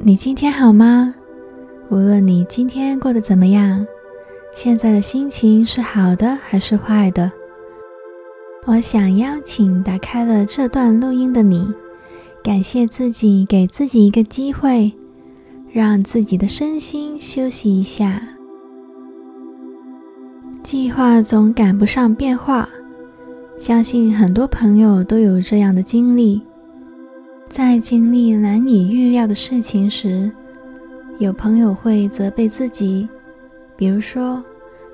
你今天好吗？无论你今天过得怎么样，现在的心情是好的还是坏的？我想邀请打开了这段录音的你，感谢自己给自己一个机会，让自己的身心休息一下。计划总赶不上变化，相信很多朋友都有这样的经历。在经历难以预料的事情时，有朋友会责备自己，比如说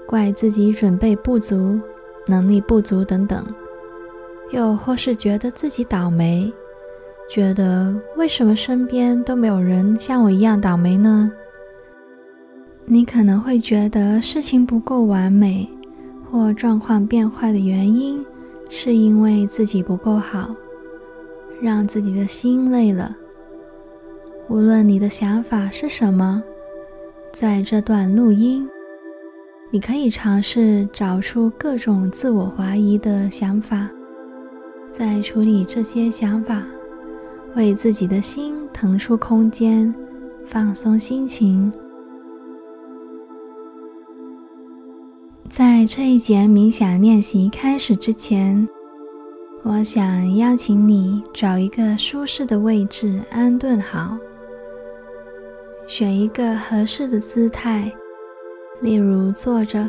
怪自己准备不足、能力不足等等；又或是觉得自己倒霉，觉得为什么身边都没有人像我一样倒霉呢？你可能会觉得事情不够完美，或状况变坏的原因是因为自己不够好。让自己的心累了。无论你的想法是什么，在这段录音，你可以尝试找出各种自我怀疑的想法，再处理这些想法，为自己的心腾出空间，放松心情。在这一节冥想练习开始之前，我想邀请你找一个舒适的位置安顿好，选一个合适的姿态，例如坐着、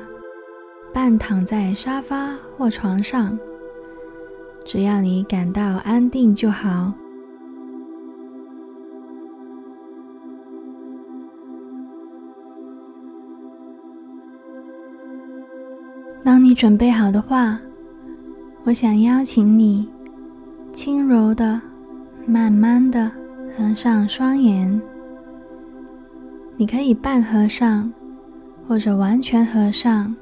半躺在沙发或床上，只要你感到安定就好。当你准备好的话，我想邀请你，轻柔的、慢慢的合上双眼。你可以半合上，或者完全合上。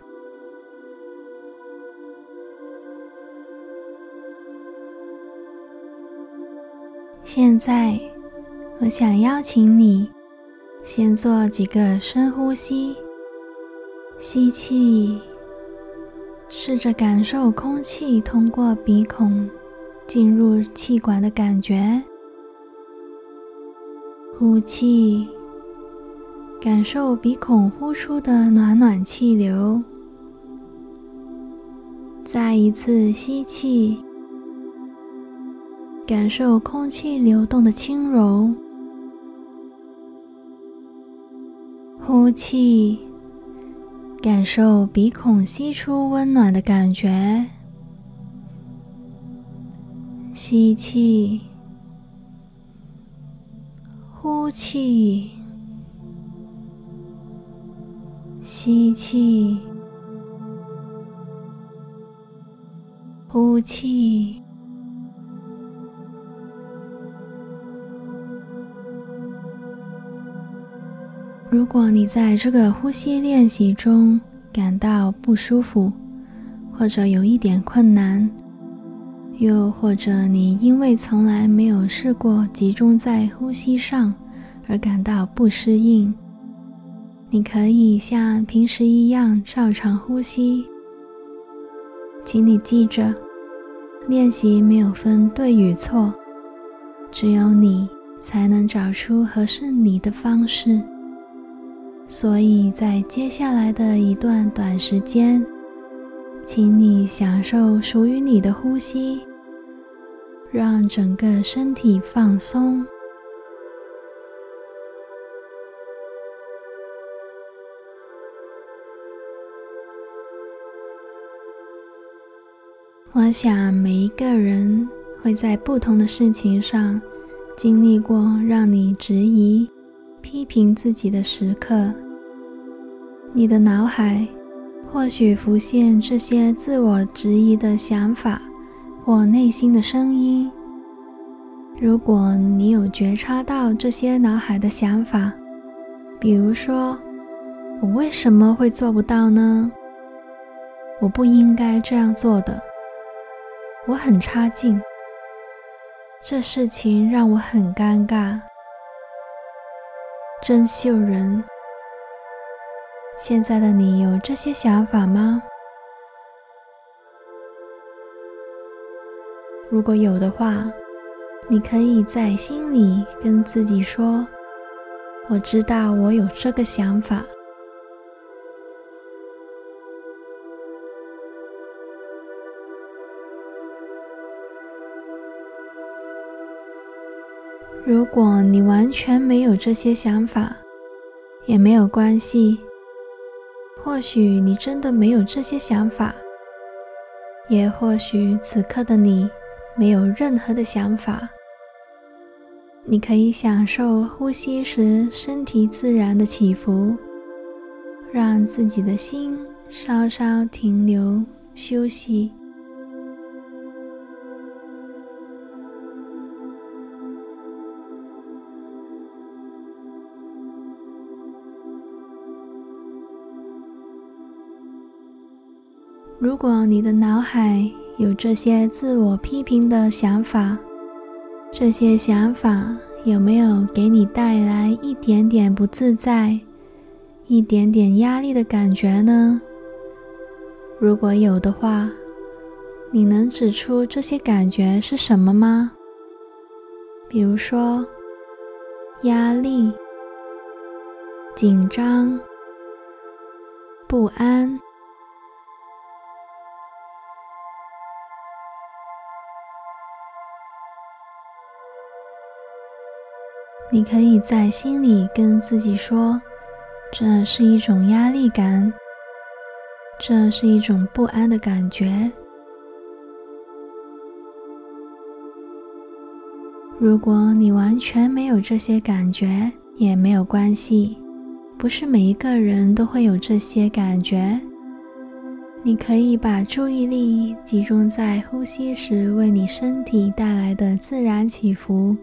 现在，我想邀请你，先做几个深呼吸，吸气。试着感受空气通过鼻孔进入气管的感觉，呼气，感受鼻孔呼出的暖暖气流。再一次吸气，感受空气流动的轻柔，呼气。感受鼻孔吸出温暖的感觉，吸气，呼气，吸气，呼气。如果你在这个呼吸练习中感到不舒服，或者有一点困难，又或者你因为从来没有试过集中在呼吸上而感到不适应，你可以像平时一样照常呼吸。请你记着，练习没有分对与错，只有你才能找出合适你的方式。所以在接下来的一段短时间，请你享受属于你的呼吸，让整个身体放松。我想每一个人会在不同的事情上经历过让你质疑、批评自己的时刻。你的脑海或许浮现这些自我质疑的想法或内心的声音。如果你有觉察到这些脑海的想法，比如说“我为什么会做不到呢？”“我不应该这样做的。”“我很差劲。”“这事情让我很尴尬。”“真秀人。”现在的你有这些想法吗？如果有的话，你可以在心里跟自己说：“我知道我有这个想法。如果你完全没有这些想法，也没有关系。或许你真的没有这些想法，也或许此刻的你没有任何的想法。你可以享受呼吸时身体自然的起伏，让自己的心稍稍停留休息。如果你的脑海有这些自我批评的想法，这些想法有没有给你带来一点点不自在、一点点压力的感觉呢？如果有的话，你能指出这些感觉是什么吗？比如说，压力、紧张、不安。你可以在心里跟自己说：“这是一种压力感，这是一种不安的感觉。”如果你完全没有这些感觉，也没有关系，不是每一个人都会有这些感觉。你可以把注意力集中在呼吸时为你身体带来的自然起伏。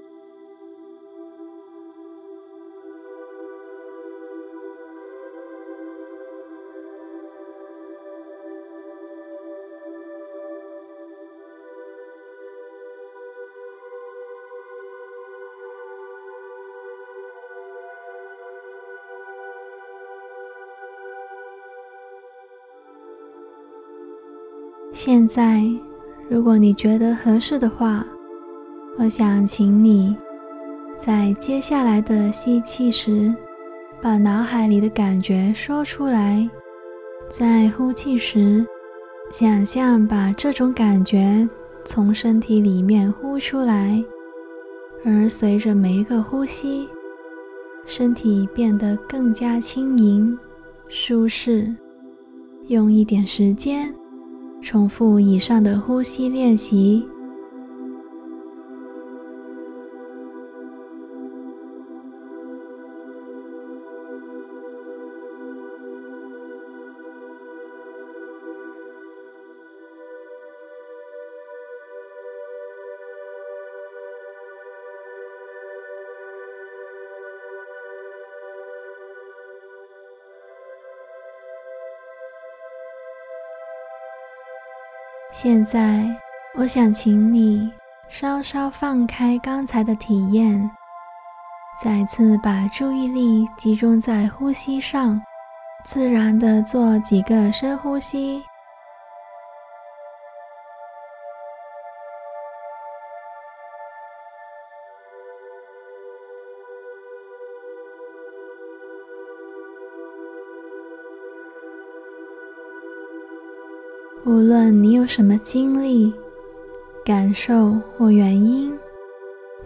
现在，如果你觉得合适的话，我想请你在接下来的吸气时，把脑海里的感觉说出来；在呼气时，想象把这种感觉从身体里面呼出来，而随着每一个呼吸，身体变得更加轻盈、舒适。用一点时间。重复以上的呼吸练习。现在，我想请你稍稍放开刚才的体验，再次把注意力集中在呼吸上，自然地做几个深呼吸。你有什么经历、感受或原因，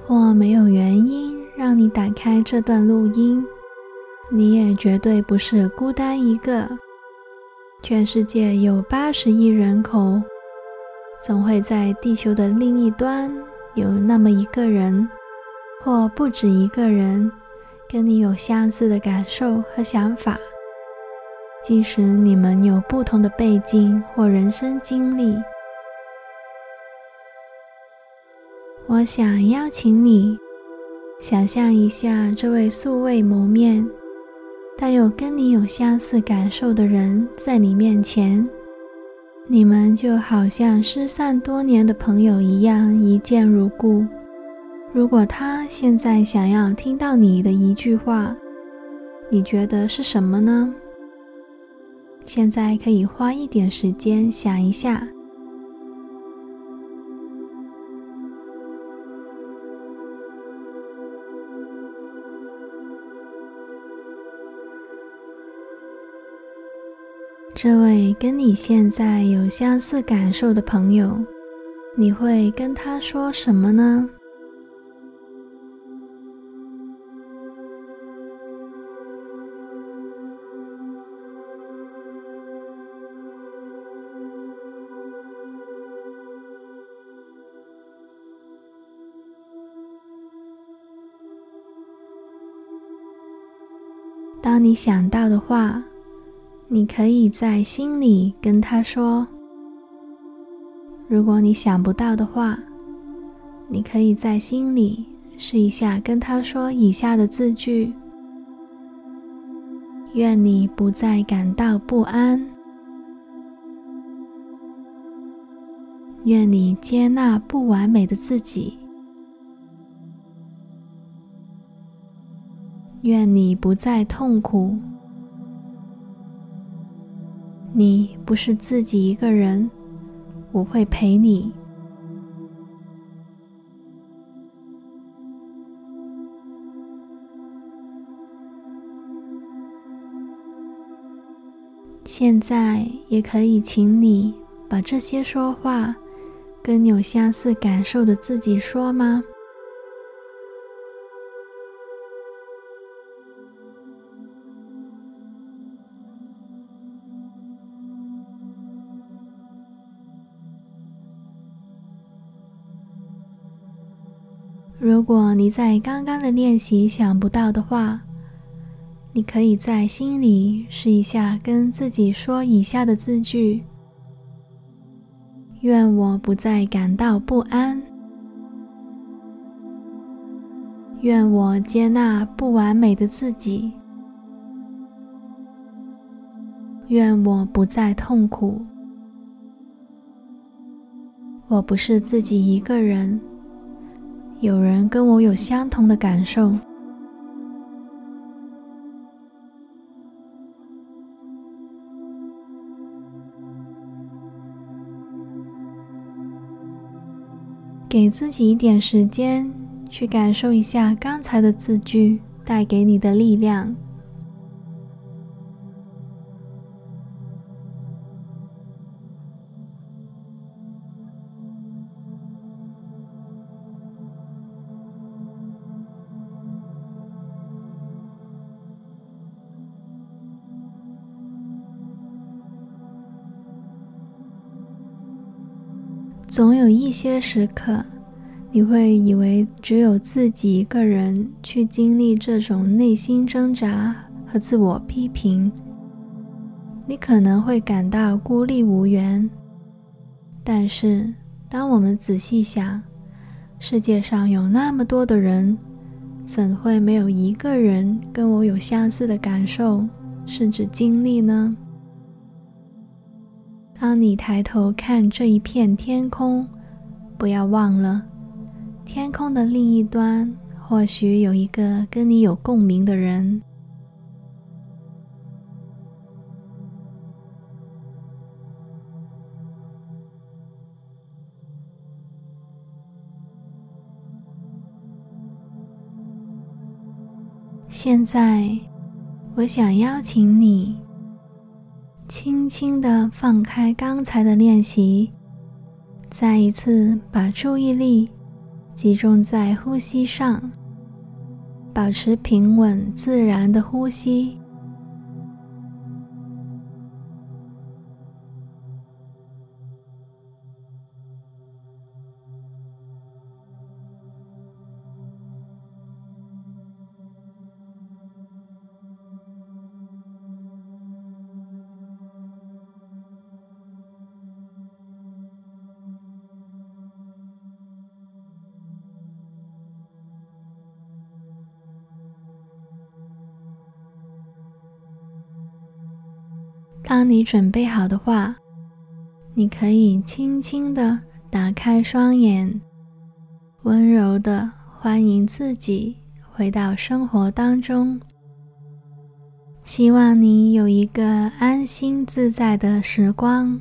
或没有原因让你打开这段录音，你也绝对不是孤单一个。全世界有八十亿人口，总会在地球的另一端有那么一个人，或不止一个人，跟你有相似的感受和想法。即使你们有不同的背景或人生经历，我想邀请你想象一下，这位素未谋面但又跟你有相似感受的人在你面前，你们就好像失散多年的朋友一样一见如故。如果他现在想要听到你的一句话，你觉得是什么呢？现在可以花一点时间想一下。这位跟你现在有相似感受的朋友你会跟他说什么呢？当你想到的话，你可以在心里跟他说；如果你想不到的话，你可以在心里试一下跟他说以下的字句：愿你不再感到不安，愿你接纳不完美的自己。愿你不再痛苦。你不是自己一个人，我会陪你。现在也可以请你把这些说话跟有相似感受的自己说吗？如果你在刚刚的练习想不到的话，你可以在心里试一下跟自己说以下的字句：愿我不再感到不安，愿我接纳不完美的自己，愿我不再痛苦，我不是自己一个人。有人跟我有相同的感受。给自己一点时间，去感受一下刚才的字句带给你的力量。总有一些时刻，你会以为只有自己一个人去经历这种内心挣扎和自我批评，你可能会感到孤立无援。但是，当我们仔细想，世界上有那么多的人，怎会没有一个人跟我有相似的感受，甚至经历呢？当你抬头看这一片天空，不要忘了，天空的另一端或许有一个跟你有共鸣的人。现在，我想邀请你。轻轻地放开刚才的练习，再一次把注意力集中在呼吸上，保持平稳自然的呼吸。当你准备好的话，你可以轻轻的打开双眼，温柔的欢迎自己回到生活当中。希望你有一个安心自在的时光。